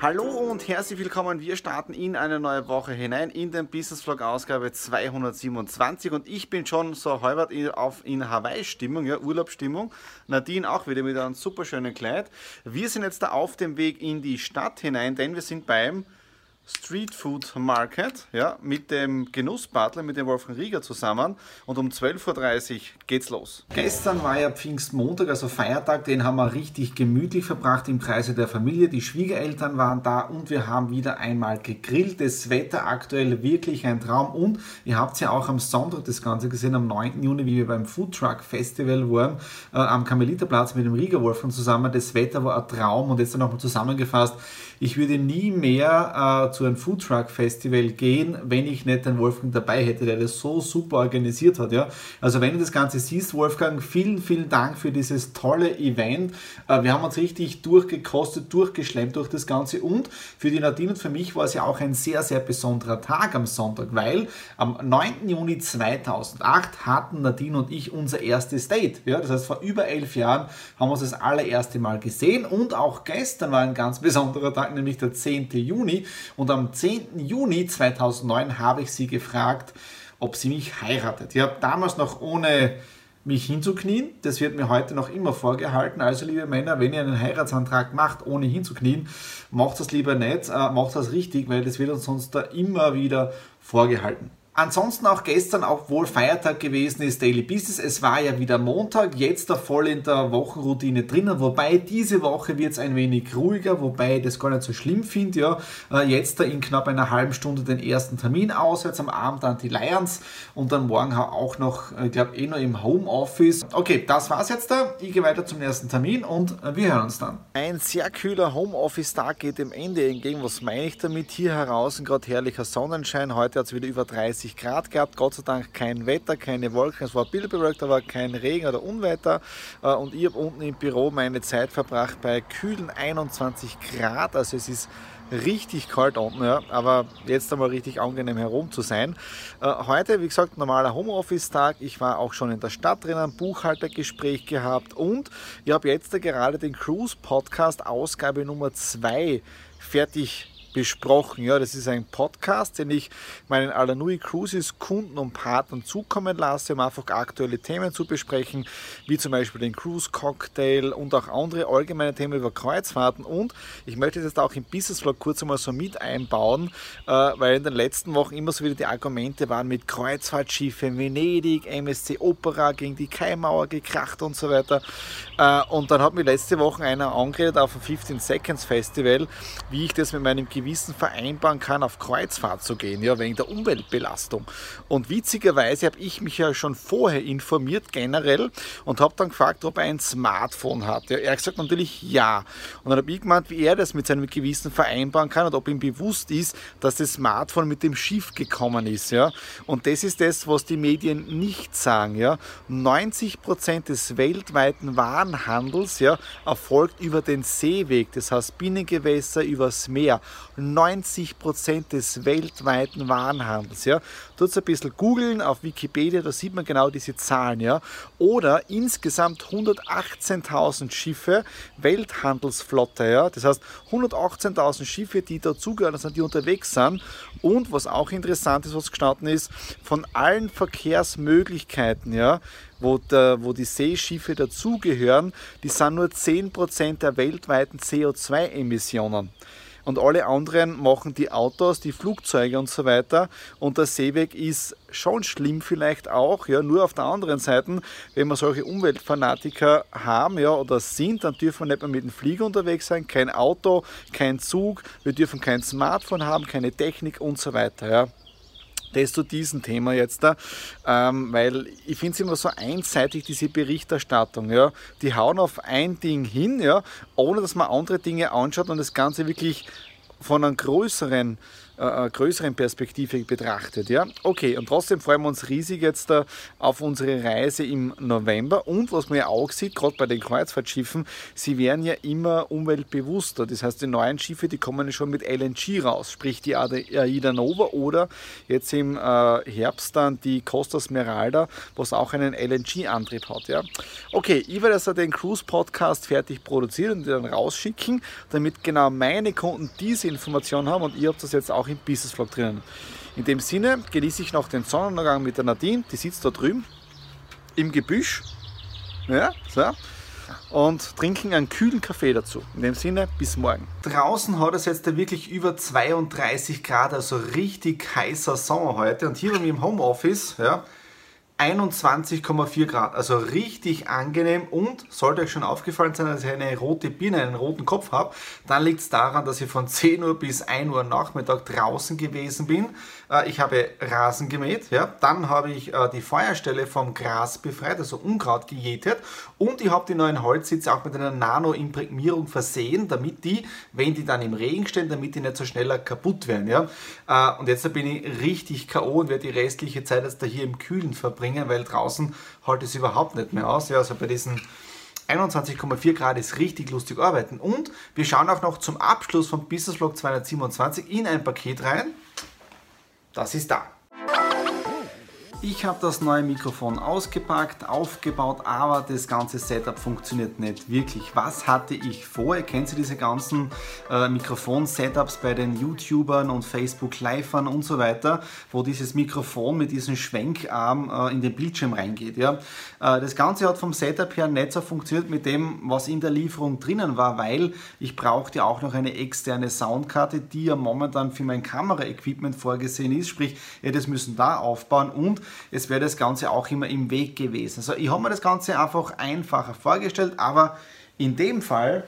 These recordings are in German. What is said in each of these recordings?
Hallo und herzlich willkommen. Wir starten in eine neue Woche hinein in den Business Vlog Ausgabe 227 und ich bin schon so halbert auf in Hawaii Stimmung, ja, Urlaubsstimmung. Nadine auch wieder mit einem super schönen Kleid. Wir sind jetzt da auf dem Weg in die Stadt hinein, denn wir sind beim Street Food Market ja, mit dem Genussbutler, mit dem Wolfgang Rieger zusammen und um 12.30 Uhr geht's los. Gestern war ja Pfingstmontag, also Feiertag, den haben wir richtig gemütlich verbracht im Kreise der Familie. Die Schwiegereltern waren da und wir haben wieder einmal gegrillt. Das Wetter aktuell wirklich ein Traum und ihr habt ja auch am Sonntag das Ganze gesehen, am 9. Juni, wie wir beim Food Truck Festival waren, äh, am Karmeliterplatz mit dem Rieger Wolfgang zusammen. Das Wetter war ein Traum und jetzt dann nochmal zusammengefasst. Ich würde nie mehr äh, zu einem Foodtruck Festival gehen, wenn ich nicht den Wolfgang dabei hätte, der das so super organisiert hat. Ja? Also wenn du das Ganze siehst, Wolfgang, vielen, vielen Dank für dieses tolle Event. Äh, wir haben uns richtig durchgekostet, durchgeschlemmt durch das Ganze und für die Nadine und für mich war es ja auch ein sehr, sehr besonderer Tag am Sonntag, weil am 9. Juni 2008 hatten Nadine und ich unser erstes Date. Ja? Das heißt, vor über elf Jahren haben wir uns das allererste Mal gesehen und auch gestern war ein ganz besonderer Tag, nämlich der 10. Juni und und am 10. Juni 2009 habe ich sie gefragt, ob sie mich heiratet. Ich habe damals noch ohne mich hinzuknien. Das wird mir heute noch immer vorgehalten. Also, liebe Männer, wenn ihr einen Heiratsantrag macht, ohne hinzuknien, macht das lieber nicht, äh, macht das richtig, weil das wird uns sonst da immer wieder vorgehalten. Ansonsten auch gestern, obwohl Feiertag gewesen ist, Daily Business. Es war ja wieder Montag, jetzt da voll in der Wochenroutine drinnen. Wobei diese Woche wird es ein wenig ruhiger, wobei ich das gar nicht so schlimm finde. Ja. Äh, jetzt da in knapp einer halben Stunde den ersten Termin aus, jetzt am Abend dann die Lions und dann morgen auch noch, äh, ich glaube, eh noch im Homeoffice. Okay, das war's jetzt da. Ich gehe weiter zum ersten Termin und äh, wir hören uns dann. Ein sehr kühler Homeoffice-Tag geht dem Ende entgegen. Was meine ich damit? Hier heraus gerade herrlicher Sonnenschein. Heute hat es wieder über 30 30 Grad gehabt, Gott sei Dank kein Wetter, keine Wolken, es war bildbewölkt, aber kein Regen oder Unwetter äh, und ich habe unten im Büro meine Zeit verbracht bei kühlen 21 Grad, also es ist richtig kalt unten, ja, aber jetzt einmal richtig angenehm herum zu sein. Äh, heute, wie gesagt, normaler Homeoffice-Tag. Ich war auch schon in der Stadt drinnen, Buchhaltergespräch gehabt und ich habe jetzt gerade den Cruise Podcast Ausgabe Nummer 2 fertig besprochen. Ja, das ist ein Podcast, den ich meinen Alanui Cruises Kunden und Partnern zukommen lasse, um einfach aktuelle Themen zu besprechen, wie zum Beispiel den Cruise Cocktail und auch andere allgemeine Themen über Kreuzfahrten. Und ich möchte das auch im Business Vlog kurz einmal so mit einbauen, äh, weil in den letzten Wochen immer so wieder die Argumente waren mit Kreuzfahrtschiffe, Venedig, MSC Opera gegen die Kaimauer gekracht und so weiter. Äh, und dann hat mir letzte Woche einer angeredet auf dem 15 Seconds Festival, wie ich das mit meinem Gewissen Gewissen vereinbaren kann, auf Kreuzfahrt zu gehen, ja, wegen der Umweltbelastung. Und witzigerweise habe ich mich ja schon vorher informiert, generell, und habe dann gefragt, ob er ein Smartphone hat. Ja, er hat gesagt natürlich ja. Und dann habe ich gemeint, wie er das mit seinem Gewissen vereinbaren kann und ob ihm bewusst ist, dass das Smartphone mit dem Schiff gekommen ist. Ja. Und das ist das, was die Medien nicht sagen. Ja. 90 Prozent des weltweiten Warenhandels ja, erfolgt über den Seeweg, das heißt Binnengewässer, übers Meer. 90 Prozent des weltweiten Warenhandels. Ja. Tut ein bisschen googeln auf Wikipedia, da sieht man genau diese Zahlen. Ja. Oder insgesamt 118.000 Schiffe, Welthandelsflotte. Ja. Das heißt 118.000 Schiffe, die dazugehören, also die unterwegs sind. Und was auch interessant ist, was gestanden ist, von allen Verkehrsmöglichkeiten, ja, wo, der, wo die Seeschiffe dazugehören, die sind nur 10% der weltweiten CO2-Emissionen. Und alle anderen machen die Autos, die Flugzeuge und so weiter. Und der Seeweg ist schon schlimm vielleicht auch, ja, nur auf der anderen Seite, wenn wir solche Umweltfanatiker haben, ja, oder sind, dann dürfen wir nicht mehr mit dem Flieger unterwegs sein, kein Auto, kein Zug, wir dürfen kein Smartphone haben, keine Technik und so weiter, ja zu diesem Thema jetzt da, ähm, weil ich finde es immer so einseitig, diese Berichterstattung. Ja? Die hauen auf ein Ding hin, ja, ohne dass man andere Dinge anschaut und das Ganze wirklich von einem größeren äh, äh, größeren Perspektive betrachtet. Ja? Okay, und trotzdem freuen wir uns riesig jetzt äh, auf unsere Reise im November. Und was man ja auch sieht, gerade bei den Kreuzfahrtschiffen, sie werden ja immer umweltbewusster. Das heißt, die neuen Schiffe, die kommen schon mit LNG raus, sprich die Aida Nova oder jetzt im äh, Herbst dann die Costa Smeralda, was auch einen LNG-Antrieb hat. Ja? Okay, ich werde also den Cruise-Podcast fertig produzieren und dann rausschicken, damit genau meine Kunden diese Information haben und ihr habt das jetzt auch im Business Vlog drinnen. In dem Sinne genieße ich noch den Sonnenuntergang mit der Nadine, die sitzt da drüben im Gebüsch. Ja, so. Und trinken einen kühlen Kaffee dazu. In dem Sinne, bis morgen. Draußen hat es jetzt wirklich über 32 Grad, also richtig heißer Sommer heute. Und hier bei mir im Homeoffice, ja, 21,4 Grad, also richtig angenehm und sollte euch schon aufgefallen sein, dass ich eine rote Birne, einen roten Kopf habe, dann liegt es daran, dass ich von 10 Uhr bis 1 Uhr Nachmittag draußen gewesen bin. Äh, ich habe Rasen gemäht, ja, dann habe ich äh, die Feuerstelle vom Gras befreit, also Unkraut gejätet und ich habe die neuen Holzsitze auch mit einer Nano-Imprägnierung versehen, damit die, wenn die dann im Regen stehen, damit die nicht so schneller kaputt werden. Ja. Äh, und jetzt bin ich richtig K.O. und werde die restliche Zeit jetzt da hier im Kühlen verbringen bringen, weil draußen hält es überhaupt nicht mehr aus. Ja, also bei diesen 21,4 Grad ist richtig lustig arbeiten. Und wir schauen auch noch zum Abschluss vom Business Vlog 227 in ein Paket rein. Das ist da. Ich habe das neue Mikrofon ausgepackt, aufgebaut, aber das ganze Setup funktioniert nicht wirklich. Was hatte ich vor? Ihr kennt diese ganzen äh, Mikrofon-Setups bei den YouTubern und Facebook-Livern und so weiter, wo dieses Mikrofon mit diesem Schwenkarm äh, in den Bildschirm reingeht. Ja? Äh, das Ganze hat vom Setup her nicht so funktioniert mit dem, was in der Lieferung drinnen war, weil ich brauchte auch noch eine externe Soundkarte, die ja momentan für mein Kameraequipment vorgesehen ist. Sprich, ihr das müssen da aufbauen und es wäre das Ganze auch immer im Weg gewesen. Also ich habe mir das Ganze einfach einfacher vorgestellt, aber in dem Fall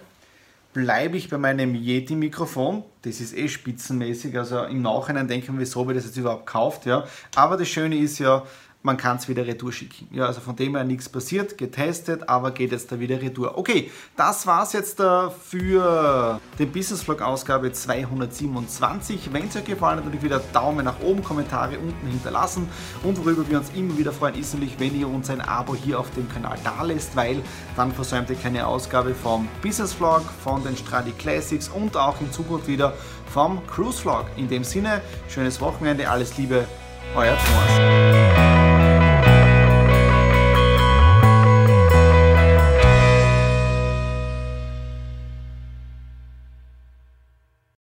bleibe ich bei meinem Yeti-Mikrofon. Das ist eh spitzenmäßig, also im Nachhinein denken wir, wieso habe ich das jetzt überhaupt gekauft. Ja. Aber das Schöne ist ja, man kann es wieder retour schicken. Ja, also von dem her nichts passiert, getestet, aber geht jetzt da wieder retour. Okay, das war's jetzt äh, für den Business Vlog Ausgabe 227. Wenn es euch gefallen hat, natürlich wieder Daumen nach oben, Kommentare unten hinterlassen und worüber wir uns immer wieder freuen, ist natürlich, wenn ihr uns ein Abo hier auf dem Kanal da lässt, weil dann versäumt ihr keine Ausgabe vom Business Vlog, von den Stradi Classics und auch in Zukunft wieder vom Cruise Vlog. In dem Sinne, schönes Wochenende, alles Liebe, euer Thomas.